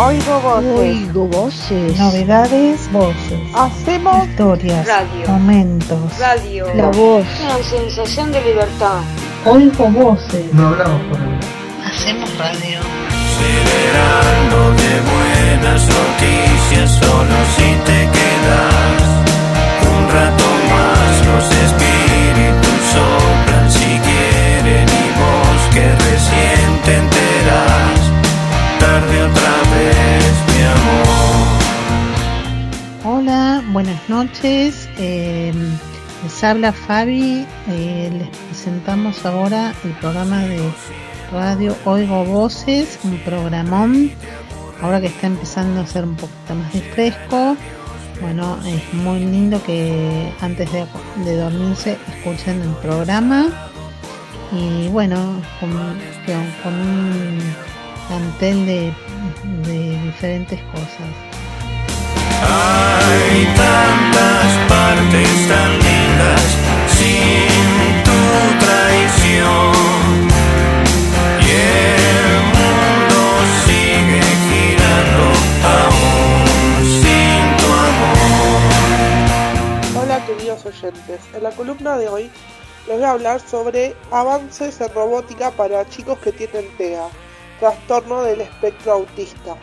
Oigo voces. Oigo voces. Novedades, voces. Hacemos Historias. Radio. Momentos. Radio. La voz. Una sensación de libertad. Oigo voces. No hablamos por hablar. Hacemos radio. Celebrando de buenas noticias solo si te quedas un rato más los espíritus soplan si quieren y vos que recién te tarde otra vez mi amor Hola, buenas noches. Eh, les habla Fabi. Eh, les presentamos ahora el programa de radio Oigo Voces, un programón. Ahora que está empezando a ser un poquito más de fresco. Bueno, es muy lindo que antes de, de dormirse escuchen el programa. Y bueno, con, con- con un plantel de, de diferentes cosas. Hay tantas partes tan lindas sin tu traición y el mundo sigue girando aún sin tu amor. Hola queridos oyentes, en la columna de hoy les voy a hablar sobre avances en robótica para chicos que tienen TEA, trastorno del espectro autista.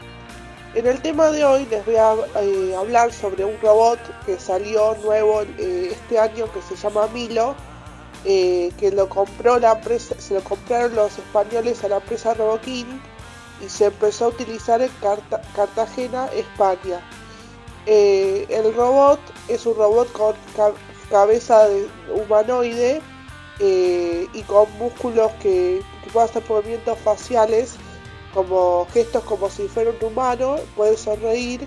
En el tema de hoy les voy a eh, hablar sobre un robot que salió nuevo eh, este año que se llama Milo, eh, que lo compró la empresa, se lo compraron los españoles a la empresa Roboking y se empezó a utilizar en Carta- Cartagena, España. El robot es un robot con ca- cabeza de humanoide y con músculos que, que puede hacer movimientos faciales como gestos como si fuera un humano, puede sonreír,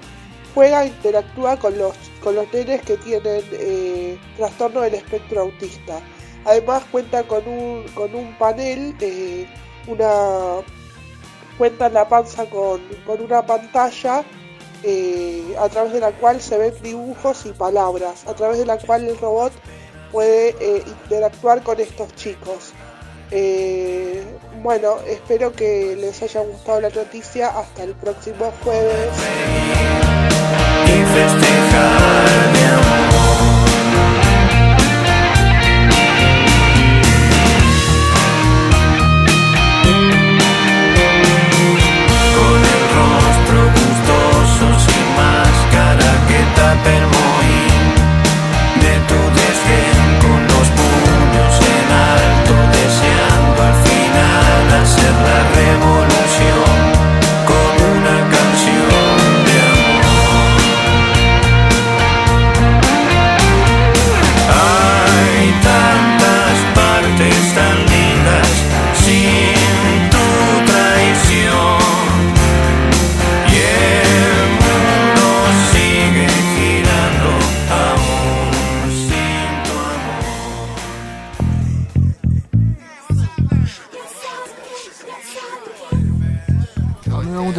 juega e interactúa con los, con los que tienen eh, trastorno del espectro autista. Además cuenta con un, con un panel, eh, una cuenta en la panza con, con una pantalla eh, a través de la cual se ven dibujos y palabras, a través de la cual el robot puede interactuar con estos chicos. Eh, bueno, espero que les haya gustado la noticia. Hasta el próximo jueves.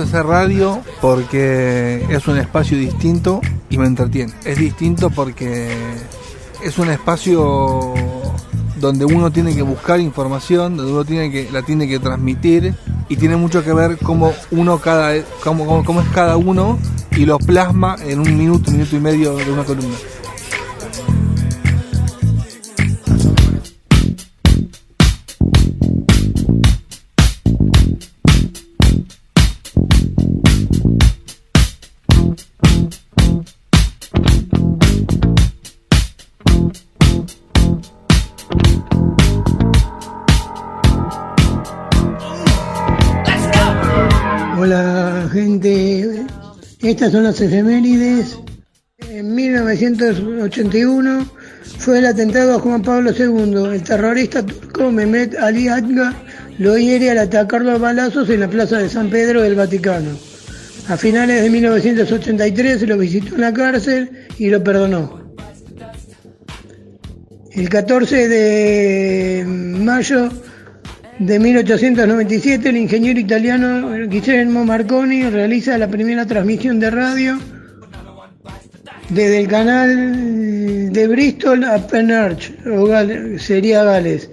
Hacer radio porque es un espacio distinto y me entretiene. Es distinto porque es un espacio donde uno tiene que buscar información, donde uno tiene que la tiene que transmitir y tiene mucho que ver cómo uno cada cómo, cómo, cómo es cada uno y lo plasma en un minuto, minuto y medio de una columna. Estas son las efemérides. En 1981 fue el atentado a Juan Pablo II. El terrorista turco Mehmet Ali Atga lo hiere al atacarlo a balazos en la plaza de San Pedro del Vaticano. A finales de 1983 lo visitó en la cárcel y lo perdonó. El 14 de mayo de 1897, el ingeniero italiano Guillermo Marconi realiza la primera transmisión de radio desde el canal de Bristol a Penarch, sería Gales.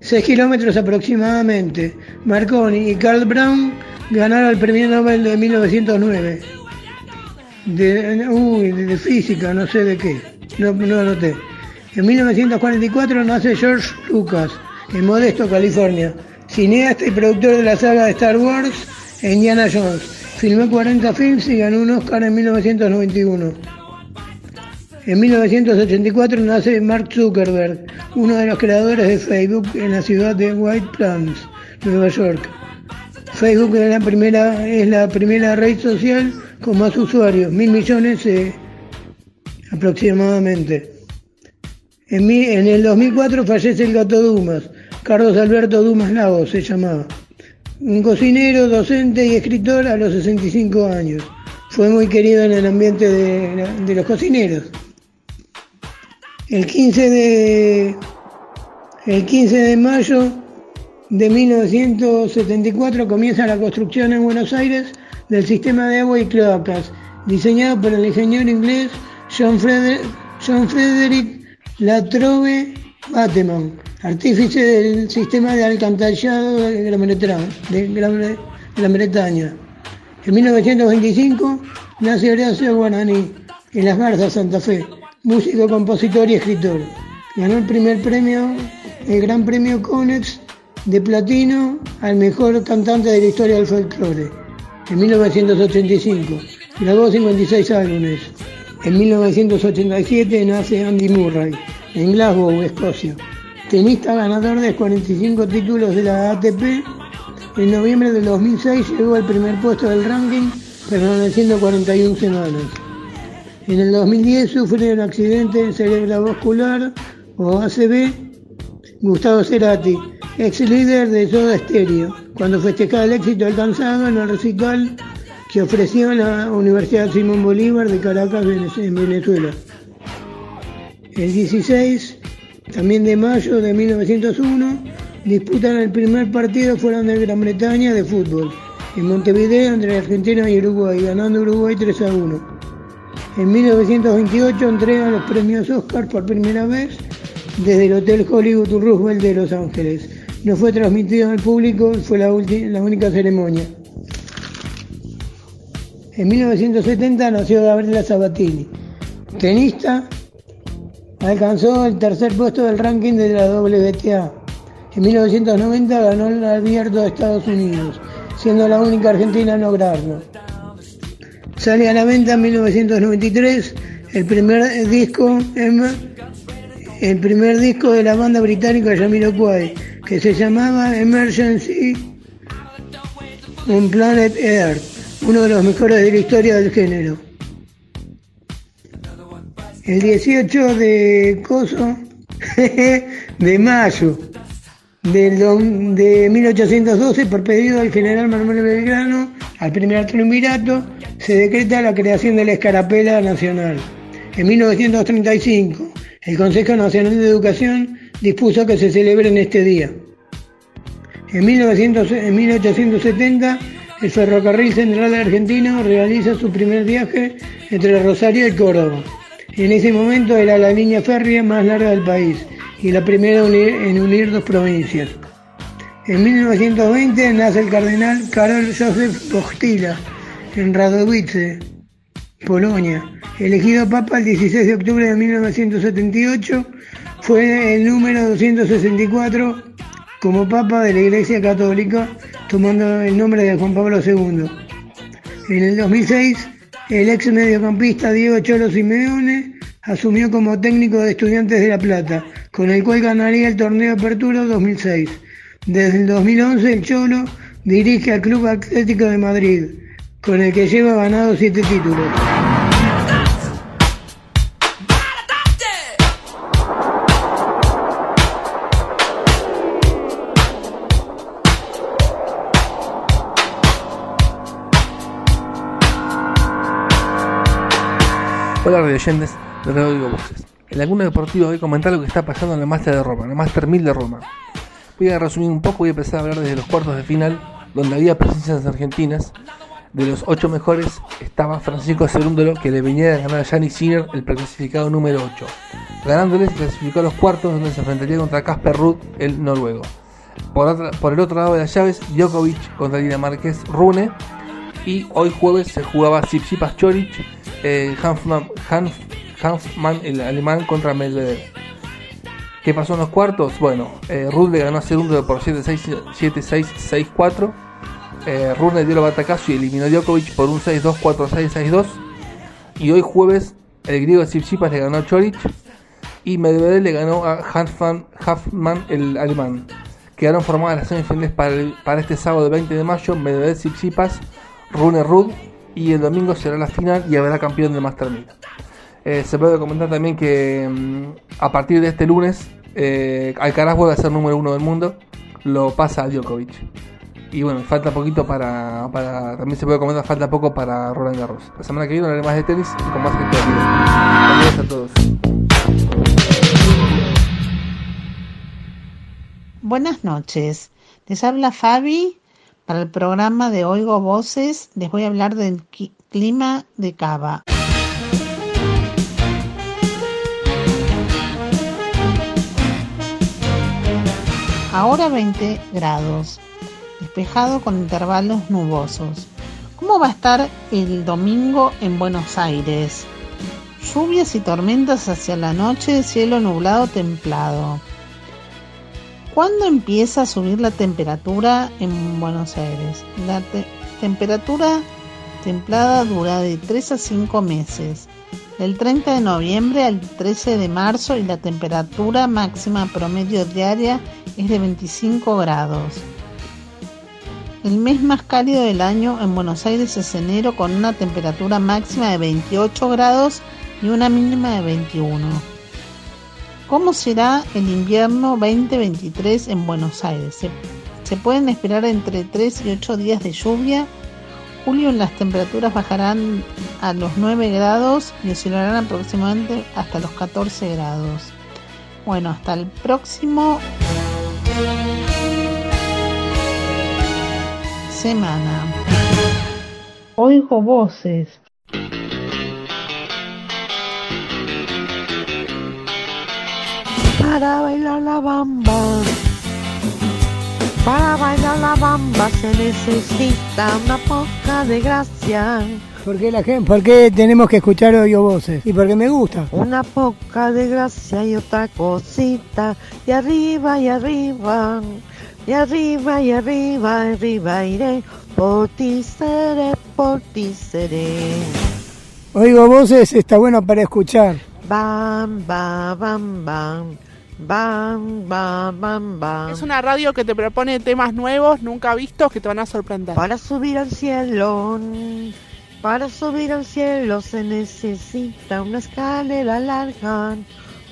6 kilómetros aproximadamente. Marconi y Carl Brown ganaron el premio Nobel de 1909. De, uy, de física, no sé de qué, no, no anoté. En 1944 nace George Lucas, en Modesto, California, cineasta y productor de la saga de Star Wars Indiana Jones. Filmó 40 films y ganó un Oscar en 1991. En 1984 nace Mark Zuckerberg, uno de los creadores de Facebook en la ciudad de White Plains, Nueva York. Facebook es la primera, es la primera red social con más usuarios, mil millones eh, aproximadamente. En, el 2004 fallece el gato Dumas, Carlos Alberto Dumas Lagos se llamaba. Un cocinero, docente y escritor a los 65 años. Fue muy querido en el ambiente de, de los cocineros. El 15 de, el 15 de mayo de 1974 comienza la construcción en Buenos Aires del sistema de agua y cloacas, diseñado por el ingeniero inglés John, Freder- John Frederick Latrobe Bateman, artífice del sistema de alcantarillado de Gran Bretaña. De Gran, Gran. En 1925 nace Horacio Guaraní en Las Garzas, Santa Fe, músico, compositor y escritor. Ganó el primer premio, el Gran Premio Conex de Platino al mejor cantante de la historia del folclore. En 1985 grabó 56 álbumes. En 1987 nace Andy Murray en Glasgow, Escocia. Tenista ganador de 45 títulos de la ATP en noviembre del 2006 llegó al primer puesto del ranking, permaneciendo 41 semanas. En el 2010 sufre un accidente cerebrovascular o ACV Gustavo Cerati, ex líder de Soda Stereo, cuando festejaba el éxito alcanzado en el recital que ofreció la Universidad Simón Bolívar de Caracas, en Venezuela. El 16, también de mayo de 1901, disputan el primer partido fuera de Gran Bretaña de fútbol, en Montevideo entre Argentina y Uruguay, ganando Uruguay 3 a 1. En 1928 entregan los premios Oscar por primera vez desde el Hotel Hollywood Roosevelt de Los Ángeles. No fue transmitido al público, fue la, la única ceremonia. En 1970 nació Gabriela Sabatini, tenista, alcanzó el tercer puesto del ranking de la WTA. En 1990 ganó el Abierto de Estados Unidos, siendo la única argentina en lograrlo. Sale a la venta en 1993 el primer disco el primer disco de la banda británica Jamiroquai, que se llamaba Emergency on Planet Earth, uno de los mejores de la historia del género. El 18 de coso de mayo de 1812, por pedido del general Manuel Belgrano al primer triunvirato, se decreta la creación de la escarapela nacional. En 1935, el Consejo Nacional de Educación dispuso que se celebre en este día. En, 1900 en 1870, el Ferrocarril Central Argentino realiza su primer viaje entre Rosario y Córdoba. En ese momento era la línea férrea más larga del país y la primera en unir dos provincias. En 1920 nace el cardenal Karol Józef Wojtyla en Radowice, Polonia. Elegido papa el 16 de octubre de 1978, fue el número 264 como papa de la Iglesia Católica, tomando el nombre de Juan Pablo II. En el 2006, el ex mediocampista Diego Cholo Simeone asumió como técnico de Estudiantes de La Plata, con el cual ganaría el torneo Apertura 2006. Desde el 2011, el Cholo dirige al Club Atlético de Madrid, con el que lleva ganado siete títulos. Hola radio oyentes de Radio Voces. En la Laguna Deportiva voy a comentar lo que está pasando en la Master de Roma, la Master 1000 de Roma. Voy a resumir un poco, voy a empezar a hablar desde los cuartos de final, donde había presencias argentinas. De los ocho mejores estaba Francisco Cerúndolo, que le venía de ganar a Gianni Sinner, el preclasificado número 8. Ganándole se clasificó a los cuartos, donde se enfrentaría contra Casper Ruud, el noruego. Por el otro lado de las llaves, Djokovic contra Dinamarqués Rune. Y hoy jueves se jugaba Tsitsipas Choric, eh, Hanfman, Hanf- Hanfman, el alemán, contra Medvedev. ¿Qué pasó en los cuartos? Bueno, eh, Ruud le ganó a Cerúndolo por 7-6, 7-6, 6-4. Eh, Rune dio el batacazo y eliminó a Djokovic por un 6-2, 4-6, 6-2. Y hoy jueves el griego Tsitsipas le ganó a Choric y Medvedev le ganó a Hanfman, Hanfman el alemán. Quedaron formadas las semifinales para, el- para este sábado 20 de mayo, Medvedev Tsitsipas, Rune Rud y el domingo será la final y habrá campeón del Master 1000. Eh, se puede comentar también que mm, a partir de este lunes eh, Alcaraz vuelve a ser número uno del mundo, lo pasa a Djokovic. Y bueno, falta poquito para, para. También se puede comentar, falta poco para Roland Garros. La semana que viene hablaré más de tenis y con más gente de Saludos a todos. Buenas noches. Les habla Fabi. Para el programa de Oigo Voces les voy a hablar del clima de Cava. Ahora 20 grados, despejado con intervalos nubosos. ¿Cómo va a estar el domingo en Buenos Aires? Lluvias y tormentas hacia la noche, cielo nublado templado. ¿Cuándo empieza a subir la temperatura en Buenos Aires? La te- temperatura templada dura de 3 a 5 meses, del 30 de noviembre al 13 de marzo y la temperatura máxima promedio diaria es de 25 grados. El mes más cálido del año en Buenos Aires es enero con una temperatura máxima de 28 grados y una mínima de 21. ¿Cómo será el invierno 2023 en Buenos Aires? Se, pueden esperar entre 3 y 8 días de lluvia. Julio las temperaturas bajarán a los 9 grados y oscilarán aproximadamente hasta los 14 grados. Bueno, hasta el próximo semana. Oigo voces. Para bailar la bamba, para bailar la bamba se necesita una poca de gracia, ¿Por qué, la gente, ¿Por qué tenemos que escuchar Oigo Voces? Y porque me gusta. una poca de gracia y otra cosita, y arriba y arriba, y arriba y arriba, arriba iré, por ti seré, por ti seré. Oigo Voces está bueno para escuchar. Bam, bam, bam, bam, bam, bam, bam, bam. Es una radio que te propone temas nuevos, nunca vistos, que te van a sorprender. Para subir al cielo, para subir al cielo se necesita una escalera larga,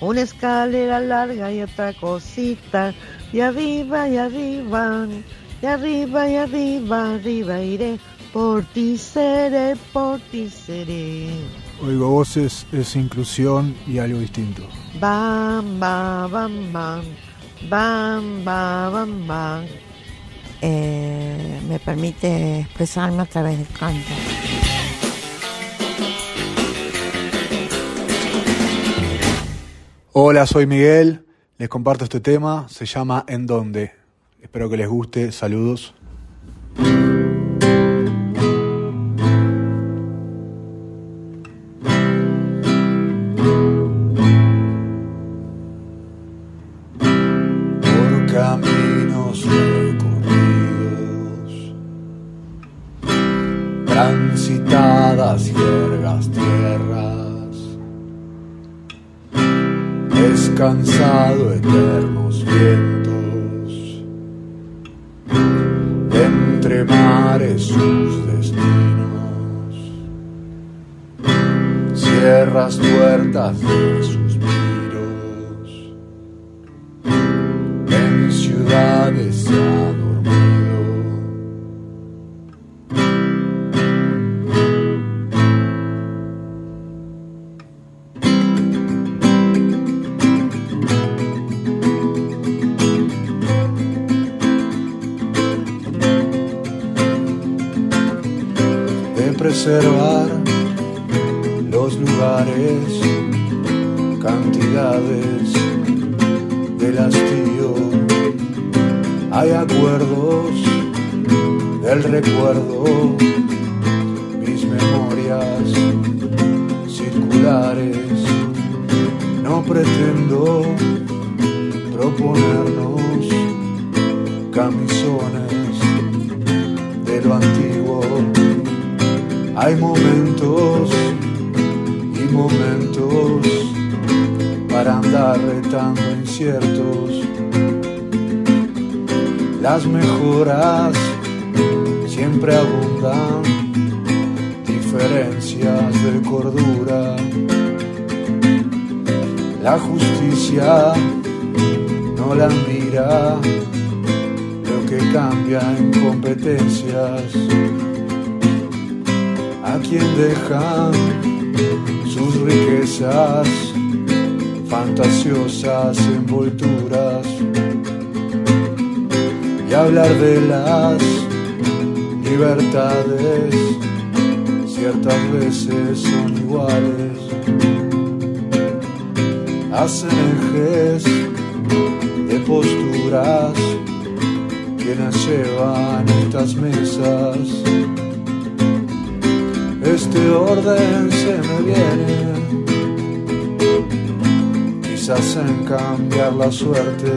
una escalera larga y otra cosita, y arriba y arriba, y arriba y arriba, arriba iré, por ti seré, por ti seré. Oigo voces es inclusión y algo distinto. Bam, bam, bam, bam, bam, bam, bam, bam. Eh, me permite expresarme a través del canto. Hola, soy Miguel. Les comparto este tema. Se llama En dónde. Espero que les guste. Saludos. Transitadas jergas tierras, descansado eternos vientos, entre mares sus destinos, sierras tuertas de preservar los lugares, cantidades del hastío. Hay acuerdos del recuerdo, mis memorias circulares. No pretendo proponernos camisones de lo antiguo. Hay momentos y momentos para andar retando inciertos. Las mejoras siempre abundan, diferencias de cordura. La justicia no la mira lo que cambia en competencias. A quien dejan sus riquezas, fantasiosas envolturas. Y hablar de las libertades, ciertas veces son iguales. Hacen ejes de posturas quienes llevan estas mesas. Este orden se me viene, quizás en cambiar la suerte.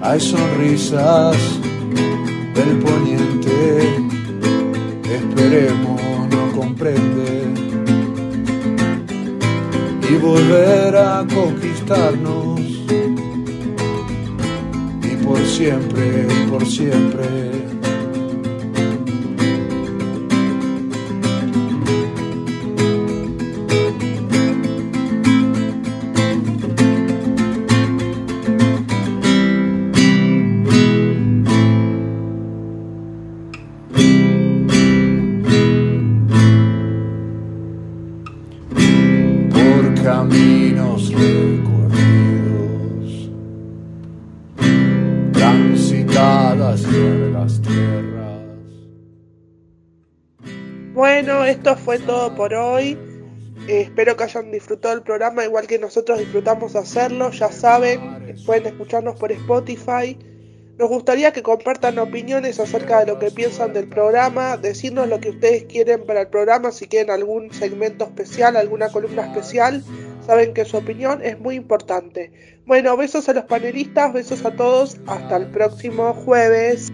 Hay sonrisas del poniente, esperemos no comprende y volver a conquistarnos y por siempre, por siempre. Fue todo por hoy. Eh, espero que hayan disfrutado el programa igual que nosotros disfrutamos hacerlo. Ya saben, pueden escucharnos por Spotify. Nos gustaría que compartan opiniones acerca de lo que piensan del programa, decirnos lo que ustedes quieren para el programa, si quieren algún segmento especial, alguna columna especial. Saben que su opinión es muy importante. Bueno, besos a los panelistas, besos a todos, hasta el próximo jueves.